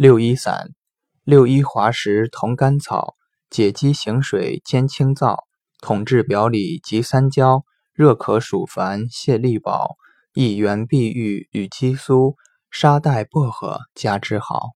六一散，六一滑石同甘草，解肌行水兼清燥，统治表里及三焦，热可暑烦泻力宝，益元碧玉与鸡酥，沙袋薄荷加之好。